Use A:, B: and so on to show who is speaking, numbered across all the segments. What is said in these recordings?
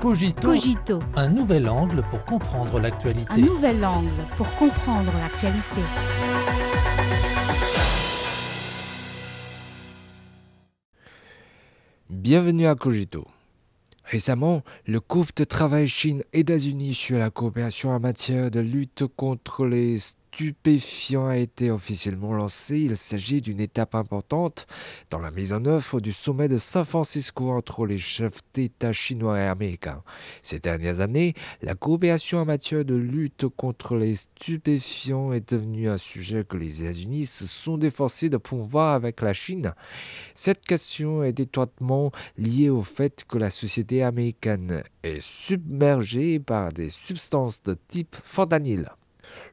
A: Cogito,
B: Cogito,
A: un nouvel angle pour comprendre l'actualité.
B: un nouvel angle pour comprendre l'actualité.
C: Bienvenue à Cogito. Récemment, le groupe de travail Chine-États-Unis sur la coopération en matière de lutte contre les stupéfiants a été officiellement lancé. Il s'agit d'une étape importante dans la mise en œuvre du sommet de San Francisco entre les chefs d'État chinois et américains. Ces dernières années, la coopération en matière de lutte contre les stupéfiants est devenue un sujet que les États-Unis se sont déforcés de pouvoir avec la Chine. Cette question est étroitement liée au fait que la société américaine est submergée par des substances de type fentanyl.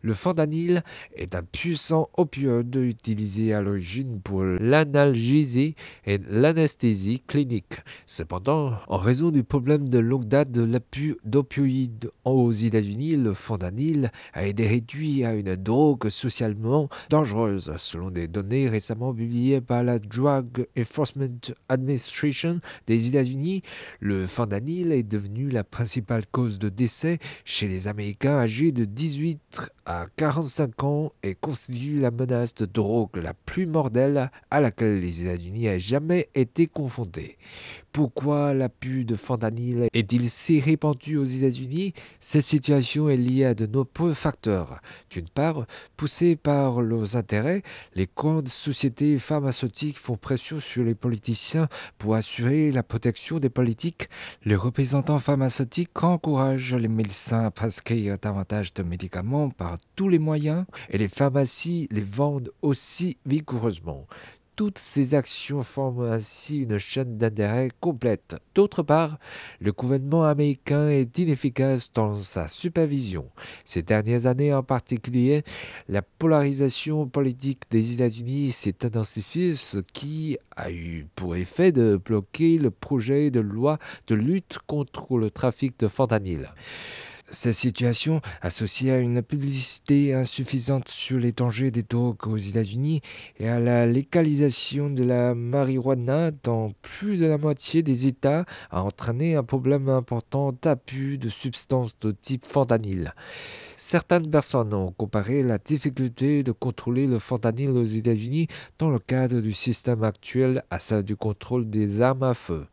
C: Le fentanyl est un puissant opioïde utilisé à l'origine pour l'analgésie et l'anesthésie clinique. Cependant, en raison du problème de longue date de l'appui d'opioïdes aux États-Unis, le fentanyl a été réduit à une drogue socialement dangereuse, selon des données récemment publiées par la Drug Enforcement Administration des États-Unis. Le fentanyl est devenu la principale cause de décès chez les Américains âgés de 18 à 45 ans et constitue la menace de drogue la plus mortelle à laquelle les États-Unis aient jamais été confrontés. Pourquoi l'appui de fentanyl est-il si répandu aux États-Unis? Cette situation est liée à de nombreux facteurs. D'une part, poussés par leurs intérêts, les grandes sociétés pharmaceutiques font pression sur les politiciens pour assurer la protection des politiques. Les représentants pharmaceutiques encouragent les médecins à prescrire davantage de médicaments par tous les moyens et les pharmacies les vendent aussi vigoureusement. Toutes ces actions forment ainsi une chaîne d'intérêt complète. D'autre part, le gouvernement américain est inefficace dans sa supervision. Ces dernières années en particulier, la polarisation politique des États-Unis s'est intensifiée, ce qui a eu pour effet de bloquer le projet de loi de lutte contre le trafic de fentanyl. Cette situation, associée à une publicité insuffisante sur les dangers des drogues aux États-Unis et à la légalisation de la marijuana dans plus de la moitié des États, a entraîné un problème important d'abus de substances de type fentanyl. Certaines personnes ont comparé la difficulté de contrôler le fentanyl aux États-Unis dans le cadre du système actuel à celle du contrôle des armes à feu.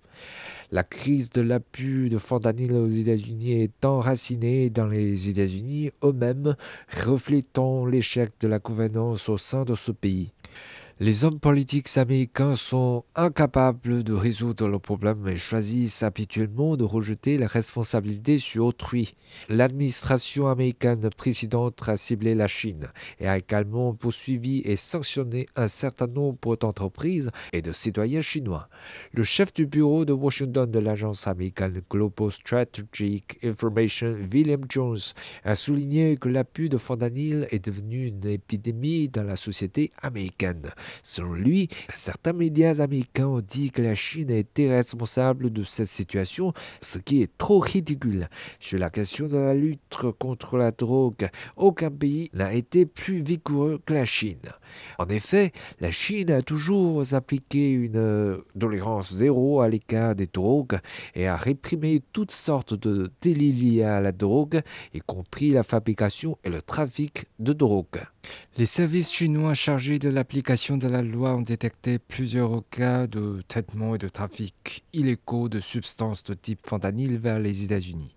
C: La crise de l'appui de fentanyl aux États-Unis est enracinée dans les États-Unis eux-mêmes, reflétant l'échec de la gouvernance au sein de ce pays. Les hommes politiques américains sont incapables de résoudre le problème et choisissent habituellement de rejeter la responsabilité sur autrui. L'administration américaine précédente a ciblé la Chine et a également poursuivi et sanctionné un certain nombre d'entreprises et de citoyens chinois. Le chef du bureau de Washington de l'agence américaine Global Strategic Information, William Jones, a souligné que l'appui de fentanyl est devenu une épidémie dans la société américaine. Selon lui, certains médias américains ont dit que la Chine était responsable de cette situation, ce qui est trop ridicule. Sur la question de la lutte contre la drogue, aucun pays n'a été plus vigoureux que la Chine. En effet, la Chine a toujours appliqué une tolérance zéro à l'écart des drogues et a réprimé toutes sortes de délits liés à la drogue, y compris la fabrication et le trafic de drogue. Les services chinois chargés de l'application de la loi ont détecté plusieurs cas de traitement et de trafic illégaux de substances de type fentanyl vers les États-Unis.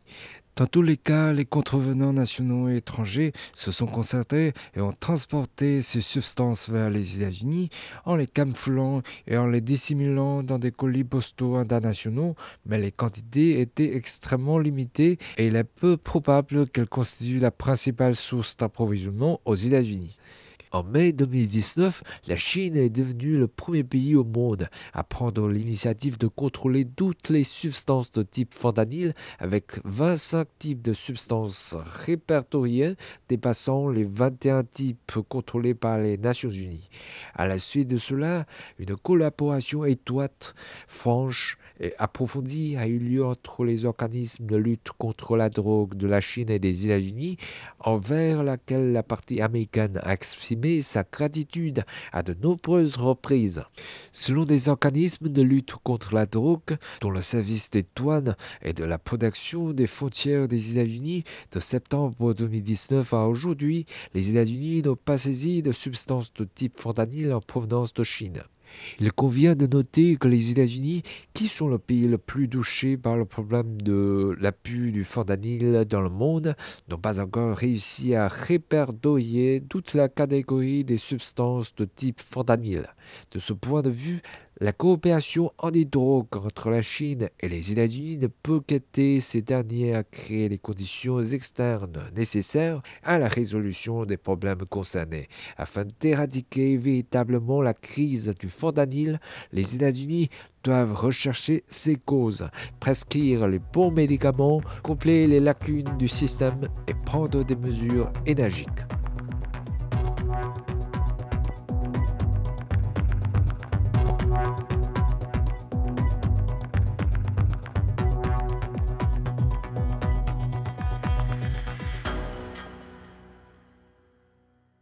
C: Dans tous les cas, les contrevenants nationaux et étrangers se sont concertés et ont transporté ces substances vers les États-Unis en les camouflant et en les dissimulant dans des colis postaux internationaux, mais les quantités étaient extrêmement limitées et il est peu probable qu'elles constituent la principale source d'approvisionnement aux États-Unis. En mai 2019, la Chine est devenue le premier pays au monde à prendre l'initiative de contrôler toutes les substances de type fentanyl avec 25 types de substances répertoriées dépassant les 21 types contrôlés par les Nations Unies. À la suite de cela, une collaboration étroite, franche et approfondie a eu lieu entre les organismes de lutte contre la drogue de la Chine et des États-Unis, envers laquelle la partie américaine a exprimé sa gratitude à de nombreuses reprises. Selon des organismes de lutte contre la drogue, dont le service des douanes et de la protection des frontières des États-Unis, de septembre 2019 à aujourd'hui, les États-Unis n'ont pas saisi de substances de type fentanyl en provenance de Chine. Il convient de noter que les États-Unis, qui sont le pays le plus touché par le problème de l'appui du fentanyl dans le monde, n'ont pas encore réussi à répertorier toute la catégorie des substances de type fentanyl. De ce point de vue, la coopération en drogue entre la Chine et les États-Unis ne peut qu'aider ces derniers à créer les conditions externes nécessaires à la résolution des problèmes concernés. Afin d'éradiquer véritablement la crise du fentanyl, les États-Unis doivent rechercher ses causes, prescrire les bons médicaments, combler les lacunes du système et prendre des mesures énergiques.